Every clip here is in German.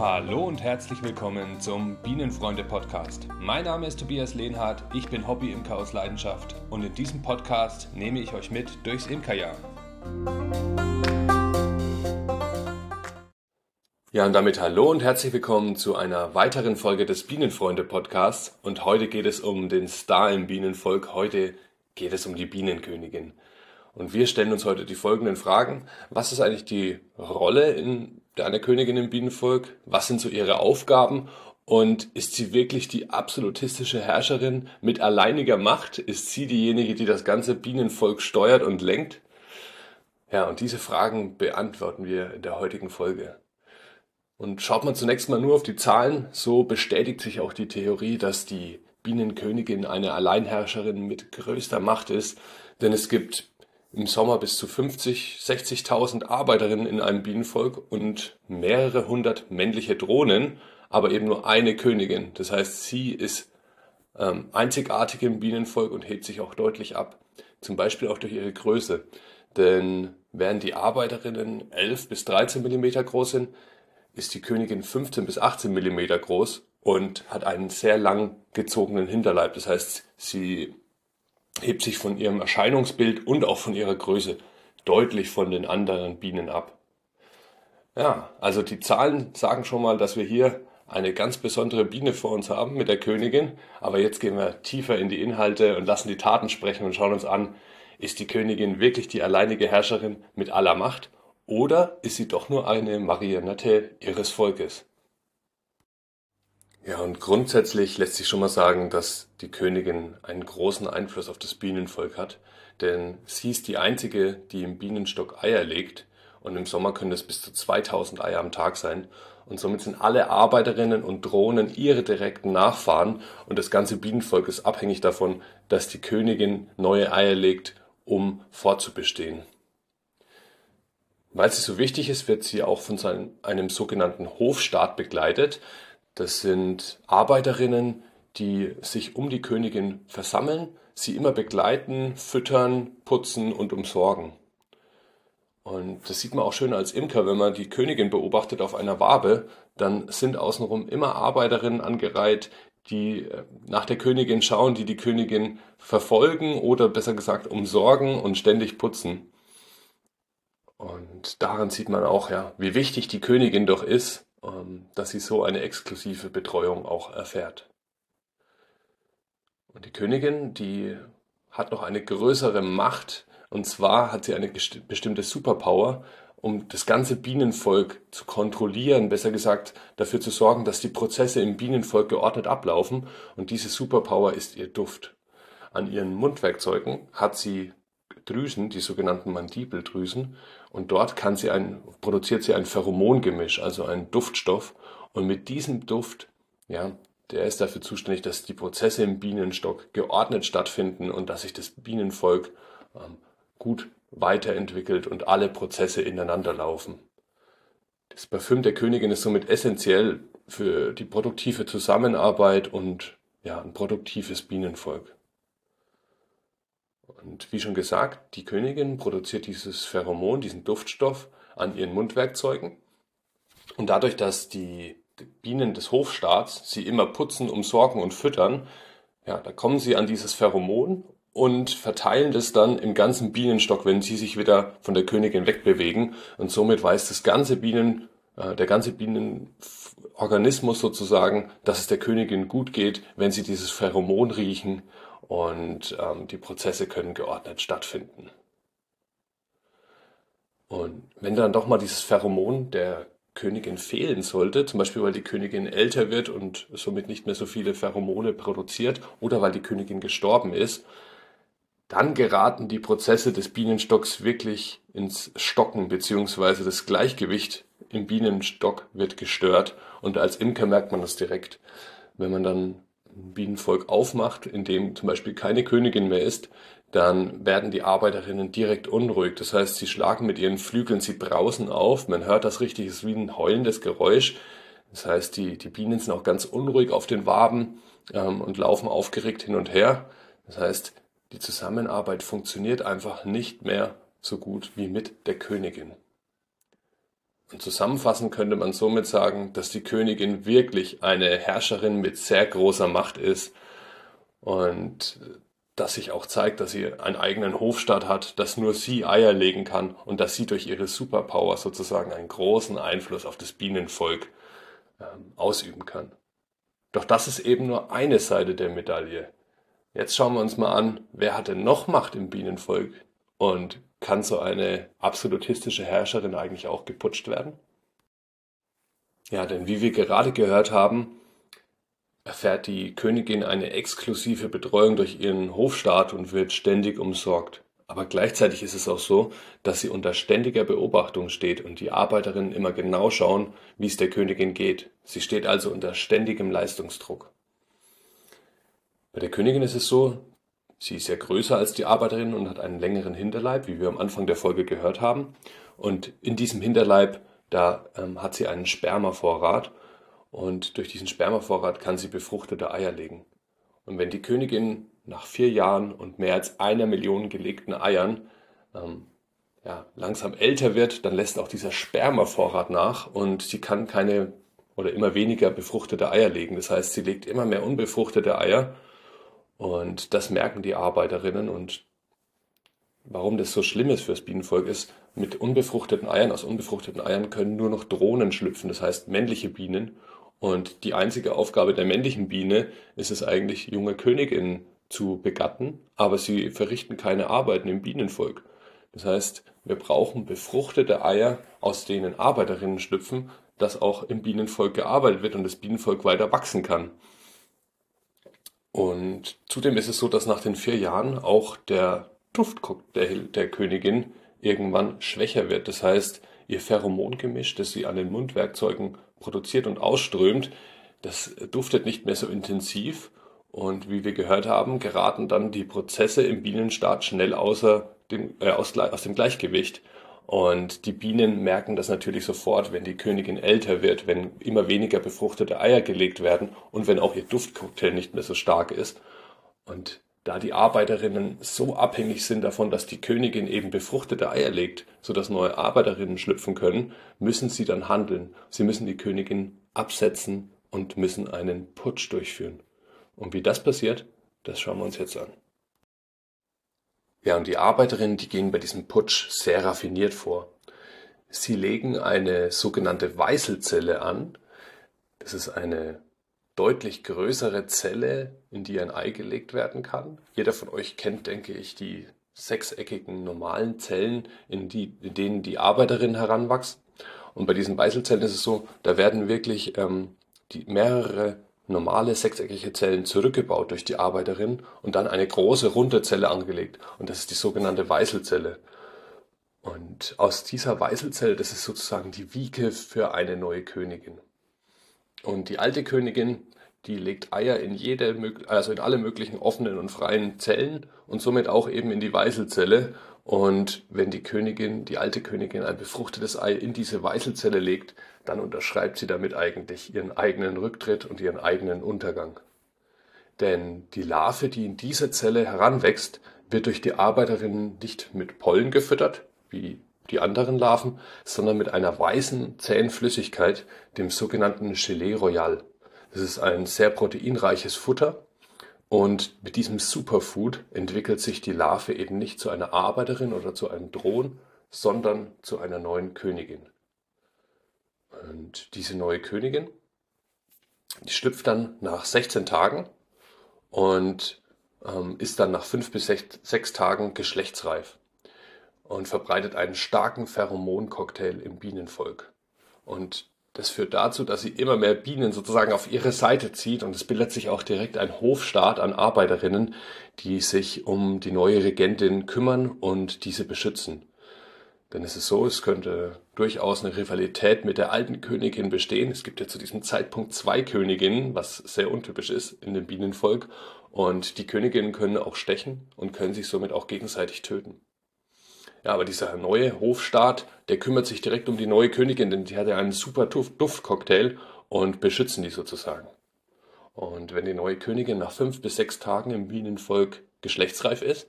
Hallo und herzlich willkommen zum Bienenfreunde Podcast. Mein Name ist Tobias Lehnhardt, ich bin Hobbyimker aus Leidenschaft und in diesem Podcast nehme ich euch mit durchs Imkerjahr. Ja, und damit hallo und herzlich willkommen zu einer weiteren Folge des Bienenfreunde Podcasts. Und heute geht es um den Star im Bienenvolk. Heute geht es um die Bienenkönigin. Und wir stellen uns heute die folgenden Fragen. Was ist eigentlich die Rolle in einer Königin im Bienenvolk? Was sind so ihre Aufgaben? Und ist sie wirklich die absolutistische Herrscherin mit alleiniger Macht? Ist sie diejenige, die das ganze Bienenvolk steuert und lenkt? Ja, und diese Fragen beantworten wir in der heutigen Folge. Und schaut man zunächst mal nur auf die Zahlen, so bestätigt sich auch die Theorie, dass die Bienenkönigin eine Alleinherrscherin mit größter Macht ist, denn es gibt im Sommer bis zu 50, 60.000 Arbeiterinnen in einem Bienenvolk und mehrere hundert männliche Drohnen, aber eben nur eine Königin. Das heißt, sie ist ähm, einzigartig im Bienenvolk und hebt sich auch deutlich ab. Zum Beispiel auch durch ihre Größe. Denn während die Arbeiterinnen 11 bis 13 Millimeter groß sind, ist die Königin 15 bis 18 Millimeter groß und hat einen sehr lang gezogenen Hinterleib. Das heißt, sie hebt sich von ihrem Erscheinungsbild und auch von ihrer Größe deutlich von den anderen Bienen ab. Ja, also die Zahlen sagen schon mal, dass wir hier eine ganz besondere Biene vor uns haben mit der Königin. Aber jetzt gehen wir tiefer in die Inhalte und lassen die Taten sprechen und schauen uns an, ist die Königin wirklich die alleinige Herrscherin mit aller Macht oder ist sie doch nur eine Marionette ihres Volkes? Ja, und grundsätzlich lässt sich schon mal sagen, dass die Königin einen großen Einfluss auf das Bienenvolk hat, denn sie ist die einzige, die im Bienenstock Eier legt und im Sommer können es bis zu 2000 Eier am Tag sein und somit sind alle Arbeiterinnen und Drohnen ihre direkten Nachfahren und das ganze Bienenvolk ist abhängig davon, dass die Königin neue Eier legt, um fortzubestehen. Weil sie so wichtig ist, wird sie auch von einem sogenannten Hofstaat begleitet. Das sind Arbeiterinnen, die sich um die Königin versammeln, sie immer begleiten, füttern, putzen und umsorgen. Und das sieht man auch schön als Imker, wenn man die Königin beobachtet auf einer Wabe, dann sind außenrum immer Arbeiterinnen angereiht, die äh, nach der Königin schauen, die die Königin verfolgen oder besser gesagt umsorgen und ständig putzen. Und daran sieht man auch, ja, wie wichtig die Königin doch ist, dass sie so eine exklusive Betreuung auch erfährt. Und die Königin, die hat noch eine größere Macht, und zwar hat sie eine bestimmte Superpower, um das ganze Bienenvolk zu kontrollieren, besser gesagt dafür zu sorgen, dass die Prozesse im Bienenvolk geordnet ablaufen. Und diese Superpower ist ihr Duft. An ihren Mundwerkzeugen hat sie Drüsen, die sogenannten Mandibeldrüsen, und dort kann sie ein, produziert sie ein Pheromongemisch, also einen Duftstoff. Und mit diesem Duft, ja, der ist dafür zuständig, dass die Prozesse im Bienenstock geordnet stattfinden und dass sich das Bienenvolk ähm, gut weiterentwickelt und alle Prozesse ineinander laufen. Das Parfüm der Königin ist somit essentiell für die produktive Zusammenarbeit und ja, ein produktives Bienenvolk. Und wie schon gesagt, die Königin produziert dieses Pheromon, diesen Duftstoff an ihren Mundwerkzeugen. Und dadurch, dass die Bienen des Hofstaats sie immer putzen, umsorgen und füttern, ja, da kommen sie an dieses Pheromon und verteilen das dann im ganzen Bienenstock, wenn sie sich wieder von der Königin wegbewegen. Und somit weiß das ganze Bienen, äh, der ganze Bienenorganismus sozusagen, dass es der Königin gut geht, wenn sie dieses Pheromon riechen und ähm, die Prozesse können geordnet stattfinden. Und wenn dann doch mal dieses Pheromon der Königin fehlen sollte, zum Beispiel weil die Königin älter wird und somit nicht mehr so viele Pheromone produziert oder weil die Königin gestorben ist, dann geraten die Prozesse des Bienenstocks wirklich ins Stocken beziehungsweise das Gleichgewicht im Bienenstock wird gestört und als Imker merkt man das direkt. Wenn man dann Bienenvolk aufmacht, in dem zum Beispiel keine Königin mehr ist, dann werden die Arbeiterinnen direkt unruhig. Das heißt, sie schlagen mit ihren Flügeln, sie brausen auf. Man hört das richtig, es ist wie ein heulendes Geräusch. Das heißt, die, die Bienen sind auch ganz unruhig auf den Waben ähm, und laufen aufgeregt hin und her. Das heißt, die Zusammenarbeit funktioniert einfach nicht mehr so gut wie mit der Königin. Und zusammenfassend könnte man somit sagen, dass die Königin wirklich eine Herrscherin mit sehr großer Macht ist und dass sich auch zeigt, dass sie einen eigenen Hofstaat hat, dass nur sie Eier legen kann und dass sie durch ihre Superpower sozusagen einen großen Einfluss auf das Bienenvolk ähm, ausüben kann. Doch das ist eben nur eine Seite der Medaille. Jetzt schauen wir uns mal an, wer hat denn noch Macht im Bienenvolk und kann so eine absolutistische Herrscherin eigentlich auch geputscht werden? Ja, denn wie wir gerade gehört haben, erfährt die Königin eine exklusive Betreuung durch ihren Hofstaat und wird ständig umsorgt. Aber gleichzeitig ist es auch so, dass sie unter ständiger Beobachtung steht und die Arbeiterinnen immer genau schauen, wie es der Königin geht. Sie steht also unter ständigem Leistungsdruck. Bei der Königin ist es so, sie ist ja größer als die Arbeiterin und hat einen längeren Hinterleib, wie wir am Anfang der Folge gehört haben. Und in diesem Hinterleib, da ähm, hat sie einen Spermavorrat und durch diesen Spermavorrat kann sie befruchtete Eier legen. Und wenn die Königin nach vier Jahren und mehr als einer Million gelegten Eiern ähm, ja, langsam älter wird, dann lässt auch dieser Spermavorrat nach und sie kann keine oder immer weniger befruchtete Eier legen. Das heißt, sie legt immer mehr unbefruchtete Eier und das merken die Arbeiterinnen und warum das so schlimm ist fürs Bienenvolk ist, mit unbefruchteten Eiern, aus unbefruchteten Eiern können nur noch Drohnen schlüpfen, das heißt männliche Bienen. Und die einzige Aufgabe der männlichen Biene ist es eigentlich, junge Königinnen zu begatten, aber sie verrichten keine Arbeiten im Bienenvolk. Das heißt, wir brauchen befruchtete Eier, aus denen Arbeiterinnen schlüpfen, dass auch im Bienenvolk gearbeitet wird und das Bienenvolk weiter wachsen kann. Und zudem ist es so, dass nach den vier Jahren auch der Duftcocktail der, der Königin irgendwann schwächer wird. Das heißt, ihr Pheromongemisch, das sie an den Mundwerkzeugen produziert und ausströmt, das duftet nicht mehr so intensiv und wie wir gehört haben, geraten dann die Prozesse im Bienenstaat schnell außer dem, äh, aus, aus dem Gleichgewicht. Und die Bienen merken das natürlich sofort, wenn die Königin älter wird, wenn immer weniger befruchtete Eier gelegt werden und wenn auch ihr Duftcocktail nicht mehr so stark ist. Und da die Arbeiterinnen so abhängig sind davon, dass die Königin eben befruchtete Eier legt, sodass neue Arbeiterinnen schlüpfen können, müssen sie dann handeln. Sie müssen die Königin absetzen und müssen einen Putsch durchführen. Und wie das passiert, das schauen wir uns jetzt an. Ja, und die Arbeiterinnen, die gehen bei diesem Putsch sehr raffiniert vor. Sie legen eine sogenannte Weißelzelle an. Das ist eine deutlich größere Zelle, in die ein Ei gelegt werden kann. Jeder von euch kennt, denke ich, die sechseckigen normalen Zellen, in, die, in denen die Arbeiterinnen heranwachsen. Und bei diesen Weißelzellen ist es so, da werden wirklich ähm, die mehrere normale sechseckige Zellen zurückgebaut durch die Arbeiterin und dann eine große runde Zelle angelegt. Und das ist die sogenannte Weißelzelle. Und aus dieser Weißelzelle, das ist sozusagen die Wiege für eine neue Königin. Und die alte Königin, die legt Eier in jede, also in alle möglichen offenen und freien Zellen und somit auch eben in die Weißelzelle. Und wenn die Königin, die alte Königin, ein befruchtetes Ei in diese Weißelzelle legt, dann unterschreibt sie damit eigentlich ihren eigenen Rücktritt und ihren eigenen Untergang. Denn die Larve, die in dieser Zelle heranwächst, wird durch die Arbeiterinnen nicht mit Pollen gefüttert, wie die anderen Larven, sondern mit einer weißen, zähen Flüssigkeit, dem sogenannten Gelee Royal. Das ist ein sehr proteinreiches Futter und mit diesem Superfood entwickelt sich die Larve eben nicht zu einer Arbeiterin oder zu einem Drohnen, sondern zu einer neuen Königin. Und diese neue Königin, die schlüpft dann nach 16 Tagen und ähm, ist dann nach 5 bis 6, 6 Tagen geschlechtsreif und verbreitet einen starken Pheromoncocktail im Bienenvolk. Und das führt dazu, dass sie immer mehr Bienen sozusagen auf ihre Seite zieht und es bildet sich auch direkt ein Hofstaat an Arbeiterinnen, die sich um die neue Regentin kümmern und diese beschützen. Denn es ist so, es könnte durchaus eine Rivalität mit der alten Königin bestehen. Es gibt ja zu diesem Zeitpunkt zwei Königinnen, was sehr untypisch ist in dem Bienenvolk. Und die Königinnen können auch stechen und können sich somit auch gegenseitig töten. Ja, aber dieser neue Hofstaat, der kümmert sich direkt um die neue Königin, denn die hat ja einen super Duftcocktail und beschützen die sozusagen. Und wenn die neue Königin nach fünf bis sechs Tagen im Bienenvolk geschlechtsreif ist,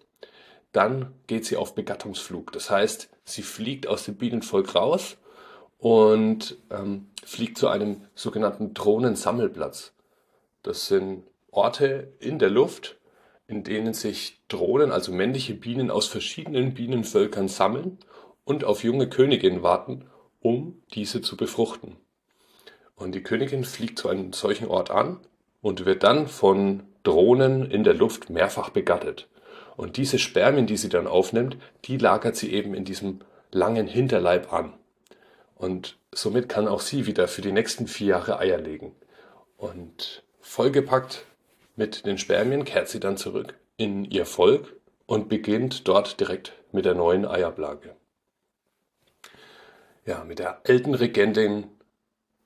dann geht sie auf Begattungsflug. Das heißt, sie fliegt aus dem Bienenvolk raus und ähm, fliegt zu einem sogenannten Drohnensammelplatz. Das sind Orte in der Luft, in denen sich Drohnen, also männliche Bienen aus verschiedenen Bienenvölkern sammeln und auf junge Königinnen warten, um diese zu befruchten. Und die Königin fliegt zu einem solchen Ort an und wird dann von Drohnen in der Luft mehrfach begattet. Und diese Spermien, die sie dann aufnimmt, die lagert sie eben in diesem langen Hinterleib an. Und somit kann auch sie wieder für die nächsten vier Jahre Eier legen. Und vollgepackt mit den Spermien kehrt sie dann zurück in ihr Volk und beginnt dort direkt mit der neuen Eierblage. Ja, mit der alten Regentin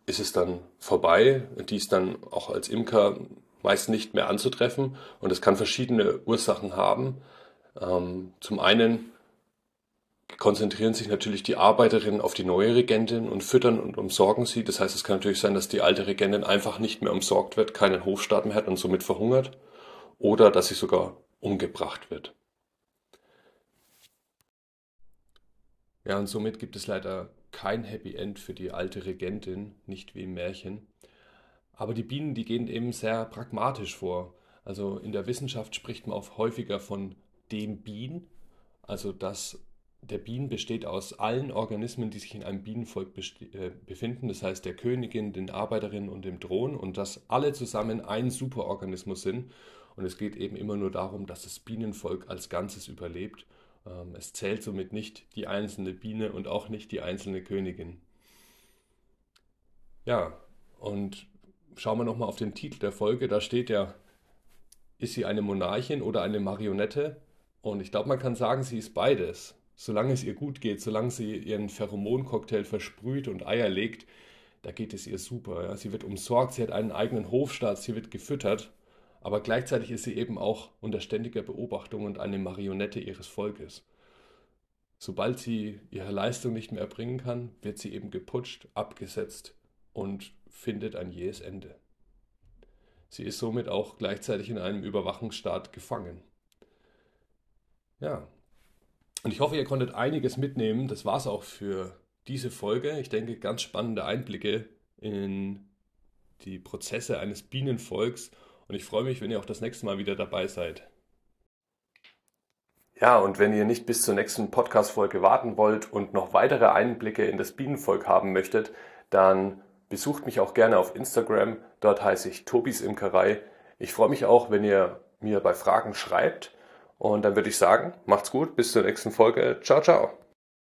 ist es dann vorbei. Die ist dann auch als Imker meist nicht mehr anzutreffen und es kann verschiedene Ursachen haben. Ähm, zum einen konzentrieren sich natürlich die Arbeiterinnen auf die neue Regentin und füttern und umsorgen sie. Das heißt, es kann natürlich sein, dass die alte Regentin einfach nicht mehr umsorgt wird, keinen Hofstaat mehr hat und somit verhungert oder dass sie sogar umgebracht wird. Ja, und somit gibt es leider kein Happy End für die alte Regentin, nicht wie im Märchen. Aber die Bienen, die gehen eben sehr pragmatisch vor. Also in der Wissenschaft spricht man auch häufiger von dem Bien, also dass der Bien besteht aus allen Organismen, die sich in einem Bienenvolk äh, befinden, das heißt der Königin, den Arbeiterinnen und dem Drohnen und dass alle zusammen ein Superorganismus sind. Und es geht eben immer nur darum, dass das Bienenvolk als Ganzes überlebt. Ähm, es zählt somit nicht die einzelne Biene und auch nicht die einzelne Königin. Ja, und schauen wir nochmal auf den Titel der Folge. Da steht ja, ist sie eine Monarchin oder eine Marionette? Und ich glaube, man kann sagen, sie ist beides solange es ihr gut geht, solange sie ihren Pheromoncocktail versprüht und Eier legt, da geht es ihr super. Ja. Sie wird umsorgt, sie hat einen eigenen Hofstaat, sie wird gefüttert, aber gleichzeitig ist sie eben auch unter ständiger Beobachtung und eine Marionette ihres Volkes. Sobald sie ihre Leistung nicht mehr erbringen kann, wird sie eben geputscht, abgesetzt und findet ein jähes Ende. Sie ist somit auch gleichzeitig in einem Überwachungsstaat gefangen. Ja, und ich hoffe, ihr konntet einiges mitnehmen. Das war es auch für diese Folge. Ich denke, ganz spannende Einblicke in die Prozesse eines Bienenvolks. Und ich freue mich, wenn ihr auch das nächste Mal wieder dabei seid. Ja, und wenn ihr nicht bis zur nächsten Podcast-Folge warten wollt und noch weitere Einblicke in das Bienenvolk haben möchtet, dann besucht mich auch gerne auf Instagram. Dort heiße ich Tobis Imkerei. Ich freue mich auch, wenn ihr mir bei Fragen schreibt und dann würde ich sagen, macht's gut, bis zur nächsten Folge. Ciao, ciao.